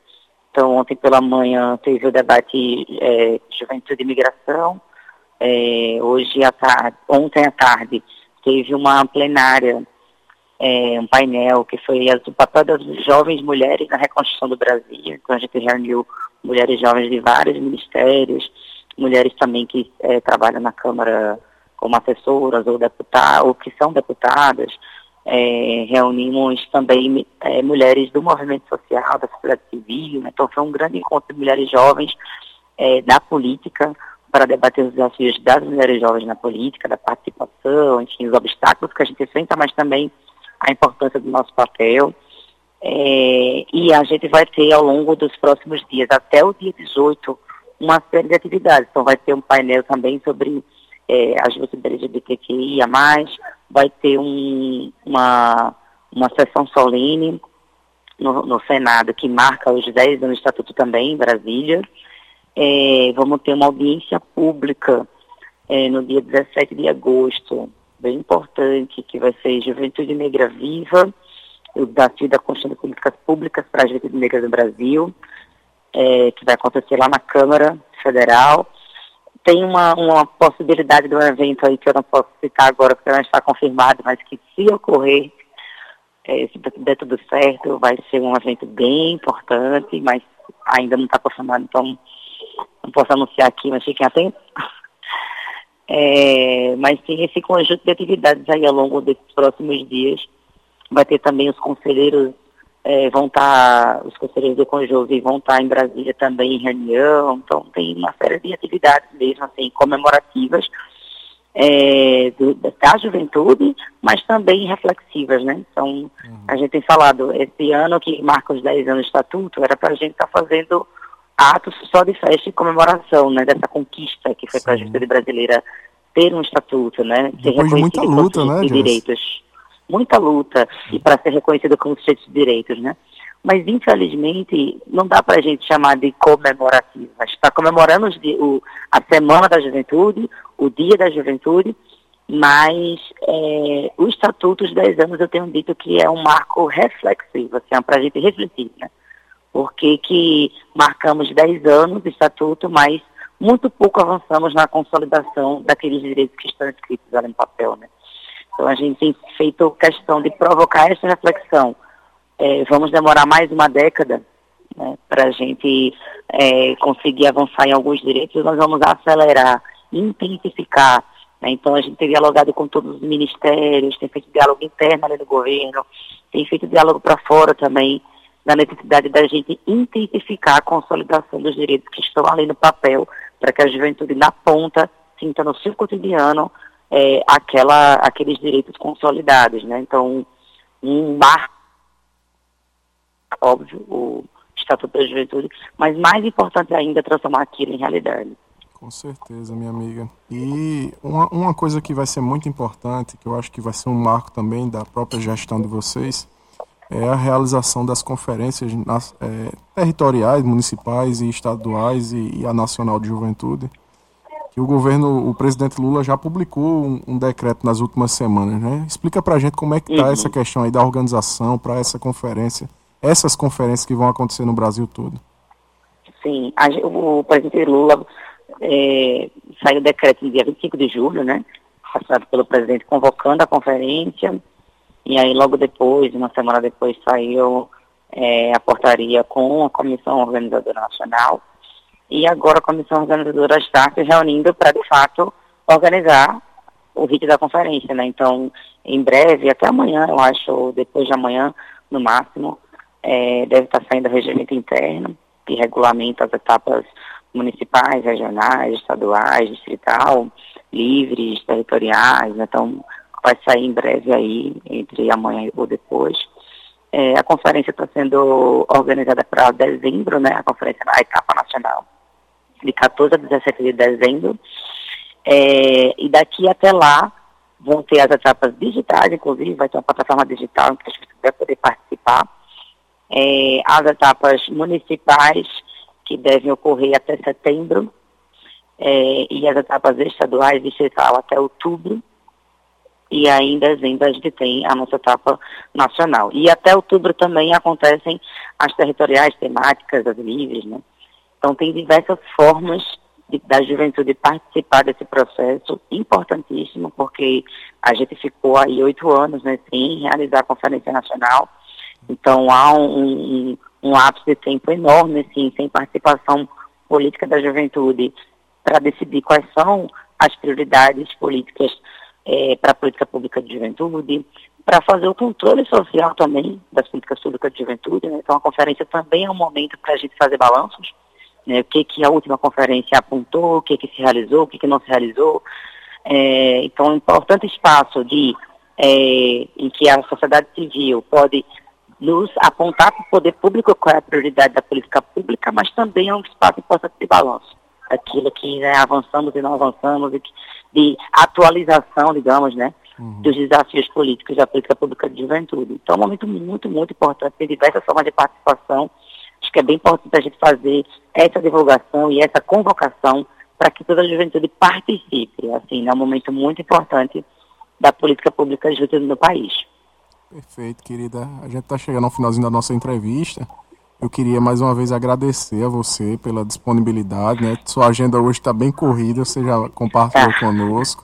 Então, ontem pela manhã teve o debate é, Juventude e Imigração, é, hoje à tarde, ontem à tarde, teve uma plenária, é, um painel que foi o papel das jovens mulheres na reconstrução do Brasil. Então a gente reuniu mulheres jovens de vários ministérios, mulheres também que é, trabalham na Câmara como assessoras ou deputadas, ou que são deputadas. É, reunimos também é, mulheres do movimento social, da sociedade civil. Né? Então foi um grande encontro de mulheres jovens é, da política, para debater os desafios das mulheres jovens na política, da participação, enfim, os obstáculos que a gente enfrenta, mas também a importância do nosso papel. É, e a gente vai ter ao longo dos próximos dias, até o dia 18, uma série de atividades. Então vai ter um painel também sobre é, a juventude LGBTQIA+, vai ter um, uma, uma sessão solene no, no Senado que marca os 10 anos do Estatuto também em Brasília, é, vamos ter uma audiência pública é, no dia 17 de agosto, bem importante, que vai ser Juventude Negra Viva, o desafio da construção de políticas públicas para a juventude negra do Brasil, é, que vai acontecer lá na Câmara Federal. Tem uma, uma possibilidade de um evento aí que eu não posso citar agora, porque não está confirmado, mas que se ocorrer, é, se der tudo certo, vai ser um evento bem importante, mas ainda não está confirmado, então não posso anunciar aqui, mas fiquem atentos. É, mas tem esse conjunto de atividades aí ao longo desses próximos dias. Vai ter também os conselheiros é, vão estar, os conselheiros do Conjove vão estar em Brasília também em reunião, então tem uma série de atividades mesmo, assim, comemorativas é, do, da juventude, mas também reflexivas, né? Então, uhum. a gente tem falado, esse ano que marca os 10 anos do Estatuto, era para a gente estar tá fazendo atos só de festa e comemoração, né? Dessa conquista que foi para a juventude brasileira ter um estatuto, né? Ser Depois de muita luta, né, de direitos. Muita luta, e para ser reconhecido como sujeito de direitos, né? Mas, infelizmente, não dá para a gente chamar de comemorativa. Está comemorando o, a Semana da Juventude, o Dia da Juventude, mas é, o Estatuto dos 10 anos eu tenho dito que é um marco reflexivo, assim, para a gente refletir, né? Porque que marcamos 10 anos de Estatuto, mas muito pouco avançamos na consolidação daqueles direitos que estão escritos ali no papel, né? Então a gente tem feito questão de provocar essa reflexão. É, vamos demorar mais uma década né, para a gente é, conseguir avançar em alguns direitos, nós vamos acelerar intensificar. Né? Então, a gente tem dialogado com todos os ministérios, tem feito diálogo interno ali no governo, tem feito diálogo para fora também, na necessidade da gente intensificar a consolidação dos direitos que estão ali no papel, para que a juventude na ponta sinta no seu cotidiano é, aquela, aqueles direitos consolidados. Né? Então, um marco, óbvio, o Estatuto da Juventude, mas mais importante ainda é transformar aquilo em realidade. Com certeza, minha amiga. E uma, uma coisa que vai ser muito importante, que eu acho que vai ser um marco também da própria gestão de vocês, é a realização das conferências nas, é, territoriais, municipais e estaduais e, e, a nacional de juventude. Que o governo, o presidente Lula já publicou um, um decreto nas últimas semanas, né? Explica pra gente como é que tá uhum. essa questão aí da organização para essa conferência, essas conferências que vão acontecer no Brasil todo. Sim, a, o presidente Lula é, saiu o decreto no dia 25 de julho, né? Passado pelo presidente convocando a conferência. E aí logo depois, uma semana depois, saiu é, a portaria com a Comissão Organizadora Nacional. E agora a Comissão Organizadora está se reunindo para, de fato, organizar o rito da conferência, né? Então, em breve, até amanhã, eu acho, depois de amanhã, no máximo, é, deve estar saindo o regimento interno que regulamenta as etapas municipais, regionais, estaduais, distrital, livres, territoriais, né? então vai sair em breve aí, entre amanhã ou depois. É, a conferência está sendo organizada para dezembro, né? A conferência, a etapa nacional, de 14 a 17 de dezembro. É, e daqui até lá vão ter as etapas digitais, inclusive, vai ter uma plataforma digital em que a gente vai poder participar. É, as etapas municipais que devem ocorrer até setembro, é, e as etapas estaduais distrital até outubro, e aí em dezembro a gente tem a nossa etapa nacional. E até outubro também acontecem as territoriais temáticas, as livres, né? Então tem diversas formas de, da juventude participar desse processo importantíssimo, porque a gente ficou aí oito anos né, sem realizar a Conferência Nacional, então há um, um, um lapso de tempo enorme, assim, sem participação política da juventude para decidir quais são as prioridades políticas é, para a política pública de juventude, para fazer o controle social também das políticas públicas de juventude. Né? Então, a conferência também é um momento para a gente fazer balanços, né? o que, que a última conferência apontou, o que, que se realizou, o que, que não se realizou. É, então, é um importante espaço de, é, em que a sociedade civil pode nos apontar para o poder público qual é a prioridade da política pública, mas também é um espaço importante de balanço. Aquilo que né, avançamos e não avançamos, e de atualização, digamos, né, uhum. dos desafios políticos da política pública de juventude. Então é um momento muito, muito importante, tem diversas formas de participação. Acho que é bem importante a gente fazer essa divulgação e essa convocação para que toda a juventude participe. Assim, é um momento muito importante da política pública de juventude no país. Perfeito, querida. A gente está chegando ao finalzinho da nossa entrevista. Eu queria mais uma vez agradecer a você pela disponibilidade, né? Sua agenda hoje está bem corrida, você já compartilhou ah. conosco.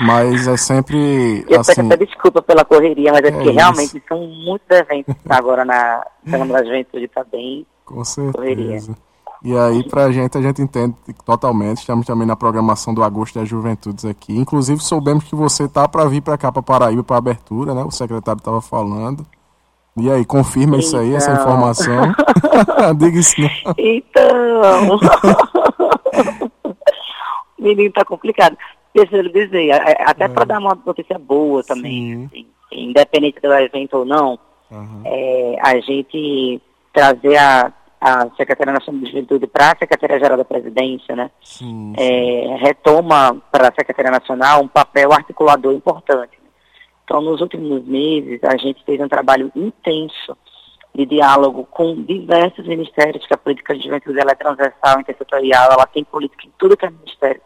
Mas é sempre. Eu assim, peço até desculpa pela correria, mas é, é porque isso. realmente são muitos eventos agora na Semana da Juventude, está bem. Com certeza. Correria. E aí, pra gente, a gente entende totalmente. Estamos também na programação do Agosto das Juventudes aqui. Inclusive, soubemos que você tá para vir para cá, para Paraíba, para abertura, né? O secretário estava falando. E aí, confirma então... isso aí, essa então. informação? Diga isso não. Então. Menino, tá complicado. Deixa eu dizer, até é. para dar uma notícia boa também, assim, independente do evento ou não, uhum. é, a gente trazer a, a Secretaria Nacional de Juventude para a Secretaria-Geral da Presidência, né, sim, é, sim. É, retoma para a Secretaria Nacional um papel articulador importante. Então, nos últimos meses, a gente fez um trabalho intenso de diálogo com diversos ministérios, que a política de juventude ela é transversal, intersetorial, ela tem política em tudo que é ministério.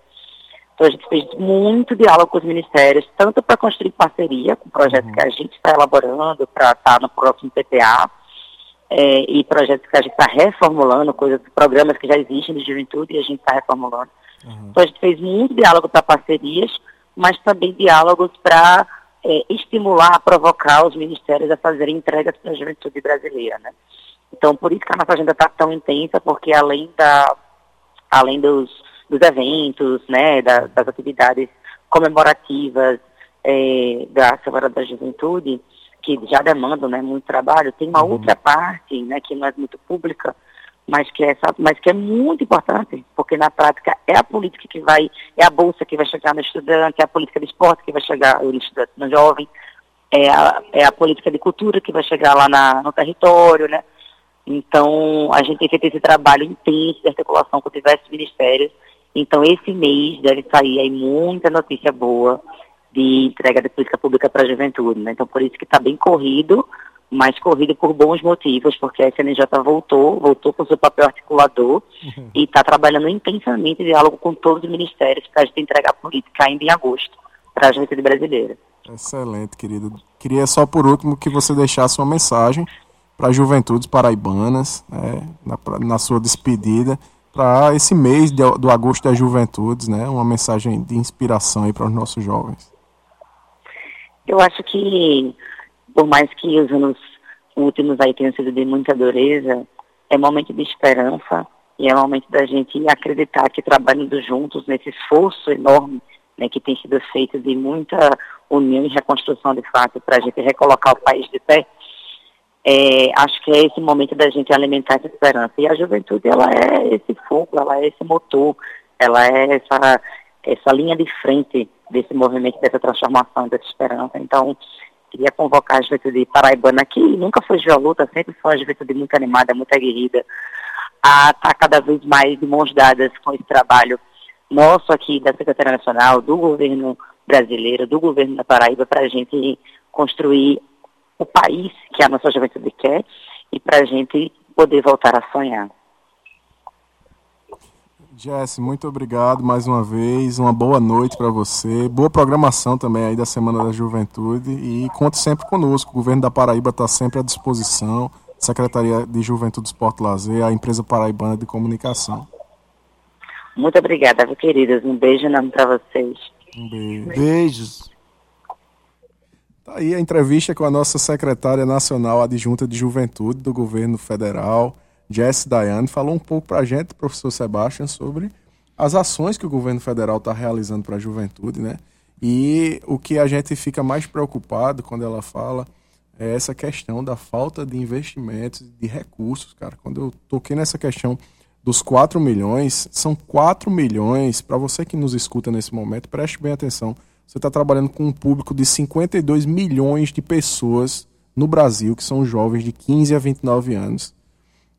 Então, a gente fez muito diálogo com os ministérios, tanto para construir parceria com projetos uhum. que a gente está elaborando para estar tá no próximo PPA, é, e projetos que a gente está reformulando, coisas, programas que já existem de juventude e a gente está reformulando. Uhum. Então, a gente fez muito diálogo para parcerias, mas também diálogos para é, estimular, provocar os ministérios a fazerem entregas para a juventude brasileira, né? Então, por isso que a nossa agenda está tão intensa, porque além da, além dos, dos eventos, né, da, das atividades comemorativas é, da Semana da Juventude, que já demandam, né, muito trabalho, tem uma uhum. outra parte, né, que não é muito pública, mas que é mas que é muito importante, porque na prática é a política que vai, é a bolsa que vai chegar no estudante, é a política de esporte que vai chegar no estudante, no jovem, é a, é a política de cultura que vai chegar lá na, no território, né? Então, a gente tem feito esse trabalho intenso de articulação com diversos ministérios. Então, esse mês deve sair aí muita notícia boa de entrega de política pública para a juventude, né? Então, por isso que está bem corrido, mas corrido por bons motivos, porque a SNJ voltou, voltou com seu papel articulador uhum. e está trabalhando intensamente em diálogo com todos os ministérios para a gente entregar a política ainda em agosto para a juventude brasileira. Excelente, querido. Queria só por último que você deixasse uma mensagem para as juventudes paraibanas, né, na, na, sua despedida, para esse mês de, do agosto das juventudes, né, uma mensagem de inspiração aí para os nossos jovens. Eu acho que por mais que os anos últimos aí tenham sido de muita dureza, é momento de esperança e é momento da gente acreditar que trabalhando juntos nesse esforço enorme né, que tem sido feito de muita união e reconstrução de fato para a gente recolocar o país de pé, é, acho que é esse momento da gente alimentar essa esperança. E a juventude, ela é esse fogo, ela é esse motor, ela é essa, essa linha de frente desse movimento, dessa transformação, dessa esperança. Então, queria convocar a juventude paraibana, que nunca foi de luta, sempre foi uma juventude muito animada, muito aguerrida, a estar cada vez mais de mãos dadas com esse trabalho nosso aqui da Secretaria Nacional, do governo brasileiro, do governo da Paraíba, para a gente construir o país que a nossa juventude quer e para a gente poder voltar a sonhar. Jess, muito obrigado mais uma vez. Uma boa noite para você. Boa programação também aí da Semana da Juventude. E conte sempre conosco. O governo da Paraíba está sempre à disposição. Secretaria de Juventude, Esporte e Lazer, a empresa paraibana de comunicação. Muito obrigada, queridos. Um beijo enorme para vocês. Um beijo. Beijos. Tá aí a entrevista com a nossa secretária nacional adjunta de juventude do governo federal, Jess Dayane, falou um pouco para a gente, professor Sebastian, sobre as ações que o governo federal está realizando para a juventude, né? E o que a gente fica mais preocupado quando ela fala é essa questão da falta de investimentos, de recursos, cara. Quando eu toquei nessa questão dos 4 milhões, são 4 milhões, para você que nos escuta nesse momento, preste bem atenção. Você está trabalhando com um público de 52 milhões de pessoas no Brasil, que são jovens de 15 a 29 anos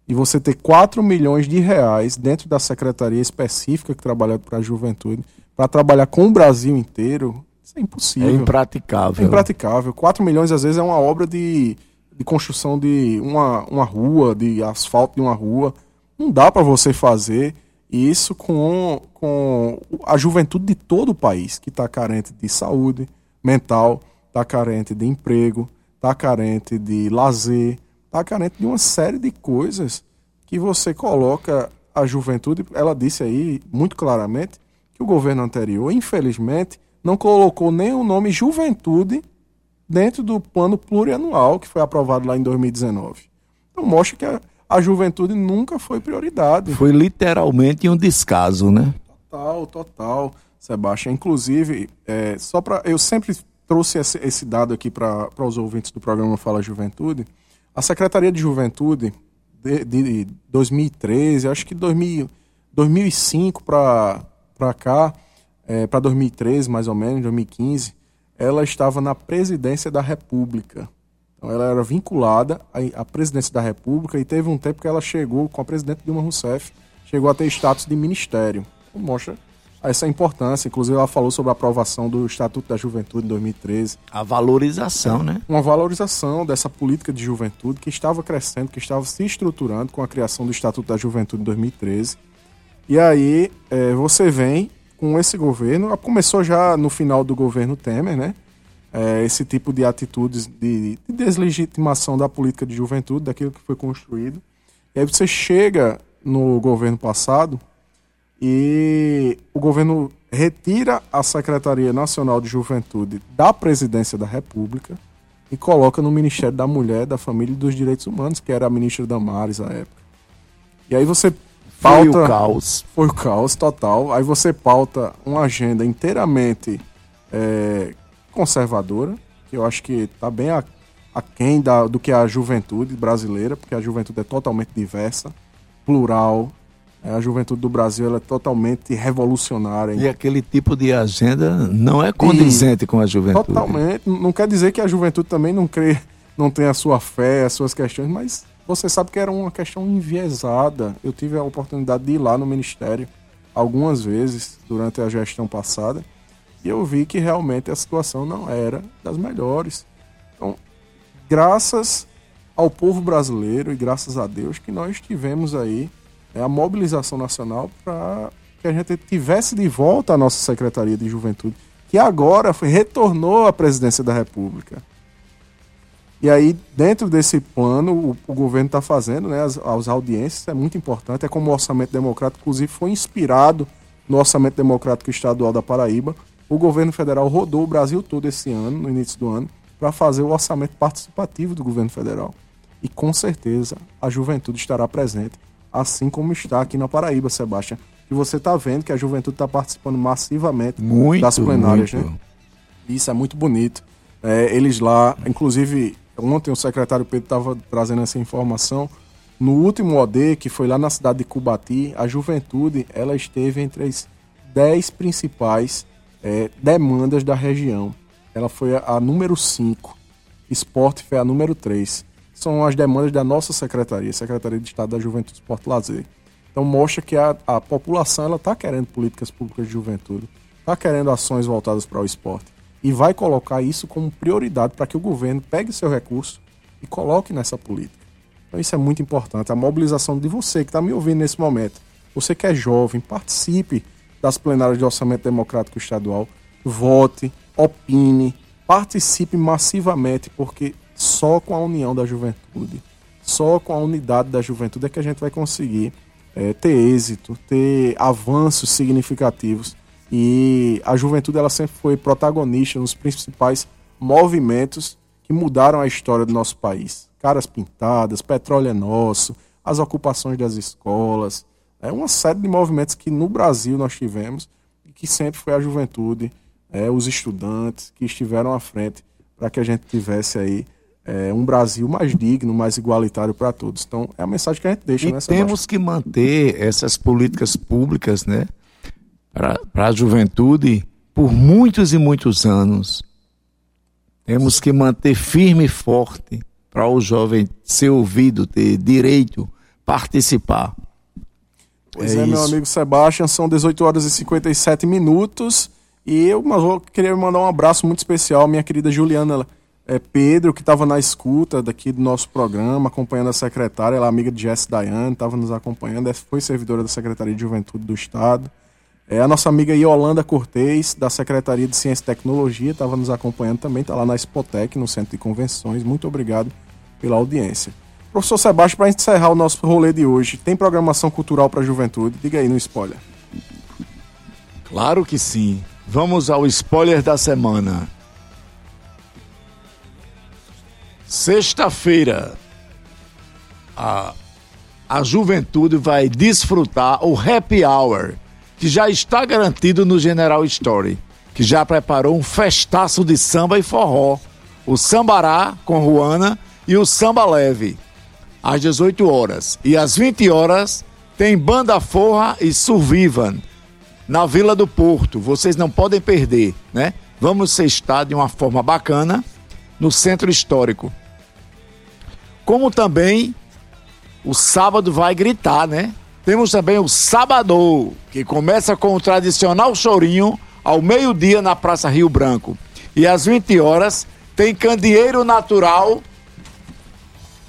e você ter 4 milhões de reais dentro da secretaria específica que trabalha para a juventude, para trabalhar com o Brasil inteiro, isso é impossível. É impraticável. É impraticável. 4 milhões, às vezes, é uma obra de, de construção de uma, uma rua, de asfalto de uma rua. Não dá para você fazer isso com, com a juventude de todo o país, que está carente de saúde mental, está carente de emprego, está carente de lazer, está carente de uma série de coisas que você coloca a juventude. Ela disse aí muito claramente que o governo anterior, infelizmente, não colocou nem o nome juventude dentro do plano plurianual que foi aprovado lá em 2019. Então mostra que a, a juventude nunca foi prioridade. Foi literalmente um descaso, né? Total, total, Sebastião. Inclusive, é, só para eu sempre trouxe esse, esse dado aqui para os ouvintes do programa Fala Juventude A Secretaria de Juventude de, de 2013, acho que 2000, 2005 para cá, é, para 2013 mais ou menos, 2015, ela estava na presidência da República. Então ela era vinculada à, presidência da República e teve um tempo que ela chegou com a presidente Dilma Rousseff, chegou a ter status de ministério. Então, mostra essa importância. Inclusive, ela falou sobre a aprovação do Estatuto da Juventude em 2013. A valorização, né? Uma valorização dessa política de juventude que estava crescendo, que estava se estruturando com a criação do Estatuto da Juventude em 2013. E aí é, você vem com esse governo, começou já no final do governo Temer, né? É, esse tipo de atitudes de, de deslegitimação da política de juventude, daquilo que foi construído. E aí você chega no governo passado e o governo retira a Secretaria Nacional de Juventude da Presidência da República e coloca no Ministério da Mulher, da Família e dos Direitos Humanos, que era a ministra Damares à época. E aí você pauta... Foi o caos. Foi o caos total. Aí você pauta uma agenda inteiramente é, conservadora, que eu acho que está bem aquém da, do que a juventude brasileira, porque a juventude é totalmente diversa, plural, é, a juventude do Brasil é totalmente revolucionária. E aquele tipo de agenda não é condizente e, com a juventude. Totalmente. Não quer dizer que a juventude também não crê, não tem a sua fé, as suas questões, mas você sabe que era uma questão enviesada. Eu tive a oportunidade de ir lá no ministério algumas vezes durante a gestão passada e eu vi que realmente a situação não era das melhores. Então, graças ao povo brasileiro e graças a Deus que nós tivemos aí é a mobilização nacional para que a gente tivesse de volta a nossa Secretaria de Juventude, que agora foi, retornou à presidência da República. E aí, dentro desse plano, o, o governo está fazendo, né, as, as audiências, é muito importante, é como o orçamento democrático, inclusive, foi inspirado no orçamento democrático estadual da Paraíba. O governo federal rodou o Brasil todo esse ano, no início do ano, para fazer o orçamento participativo do governo federal. E com certeza a juventude estará presente assim como está aqui na Paraíba, Sebastião. E você está vendo que a juventude está participando massivamente muito, das plenárias, muito. né? Isso é muito bonito. É, eles lá, inclusive, ontem o secretário Pedro estava trazendo essa informação. No último OD, que foi lá na cidade de Cubati, a juventude ela esteve entre as dez principais é, demandas da região. Ela foi a, a número 5. Esporte foi a número 3 são as demandas da nossa secretaria, Secretaria de Estado da Juventude, Esporte e Lazer. Então mostra que a, a população ela está querendo políticas públicas de juventude, está querendo ações voltadas para o esporte e vai colocar isso como prioridade para que o governo pegue seu recurso e coloque nessa política. Então isso é muito importante, a mobilização de você que está me ouvindo nesse momento. Você que é jovem, participe das plenárias de orçamento democrático estadual, vote, opine, participe massivamente, porque só com a união da juventude, só com a unidade da juventude é que a gente vai conseguir é, ter êxito, ter avanços significativos. E a juventude ela sempre foi protagonista nos principais movimentos que mudaram a história do nosso país. Caras pintadas, petróleo é nosso, as ocupações das escolas, é uma série de movimentos que no Brasil nós tivemos e que sempre foi a juventude, é, os estudantes que estiveram à frente para que a gente tivesse aí é, um Brasil mais digno, mais igualitário para todos. Então, é a mensagem que a gente deixa e nessa temos que manter essas políticas públicas, né, para a juventude por muitos e muitos anos. Temos que manter firme e forte para o jovem ser ouvido, ter direito, participar. Pois é, é meu amigo Sebastião, são 18 horas e 57 minutos. E eu, mas eu queria mandar um abraço muito especial à minha querida Juliana é, Pedro, que estava na escuta daqui do nosso programa, acompanhando a secretária, ela é amiga de Jess Dayane, estava nos acompanhando, foi servidora da Secretaria de Juventude do Estado. É, a nossa amiga Yolanda Cortez, da Secretaria de Ciência e Tecnologia, estava nos acompanhando também, está lá na Spotec, no Centro de Convenções. Muito obrigado pela audiência. Professor Sebastião, para encerrar o nosso rolê de hoje, tem programação cultural para a juventude? Diga aí no spoiler. Claro que sim. Vamos ao spoiler da semana. Sexta-feira, a, a juventude vai desfrutar o happy hour, que já está garantido no General Story, que já preparou um festaço de samba e forró. O Sambará com Ruana e o samba leve às 18 horas. E às 20 horas tem Banda Forra e Survivan na Vila do Porto. Vocês não podem perder, né? Vamos estar de uma forma bacana no centro histórico. Como também o sábado vai gritar, né? Temos também o Sabadão, que começa com o tradicional chorinho ao meio-dia na Praça Rio Branco. E às 20 horas tem Candeeiro Natural,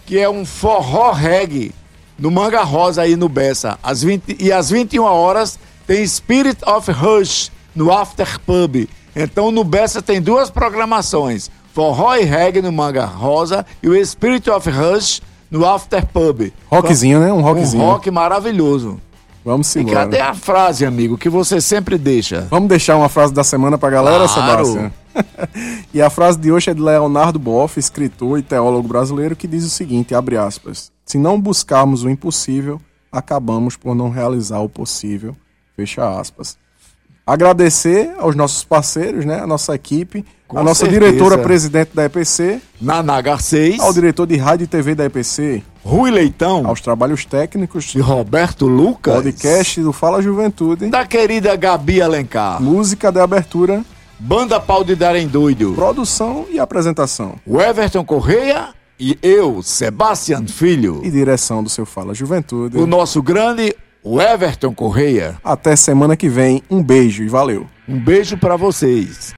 que é um forró reggae no Manga Rosa aí no Bessa. Às 20, e às 21 horas tem Spirit of Rush no After Pub. Então no Bessa tem duas programações: forró e reggae no Manga Rosa e o Spirit of Rush no After Pub. Rockzinho, né? Um rockzinho. Um rock maravilhoso. Vamos E embora. cadê a frase, amigo, que você sempre deixa? Vamos deixar uma frase da semana pra galera, Claro. Sebastião? e a frase de hoje é de Leonardo Boff, escritor e teólogo brasileiro, que diz o seguinte, abre aspas, se não buscarmos o impossível, acabamos por não realizar o possível, fecha aspas. Agradecer aos nossos parceiros, né, a nossa equipe, Com a nossa certeza. diretora presidente da EPC, Naná Garcês, ao diretor de rádio e TV da EPC, Rui Leitão aos trabalhos técnicos, e Roberto Lucas. podcast do Fala Juventude, Da querida Gabi Alencar. música de abertura, Banda Pau de Darem Doido. produção e apresentação. O Everton Correia e eu, Sebastian Filho. e direção do seu Fala Juventude. O nosso grande o Everton Correia. Até semana que vem. Um beijo e valeu. Um beijo pra vocês.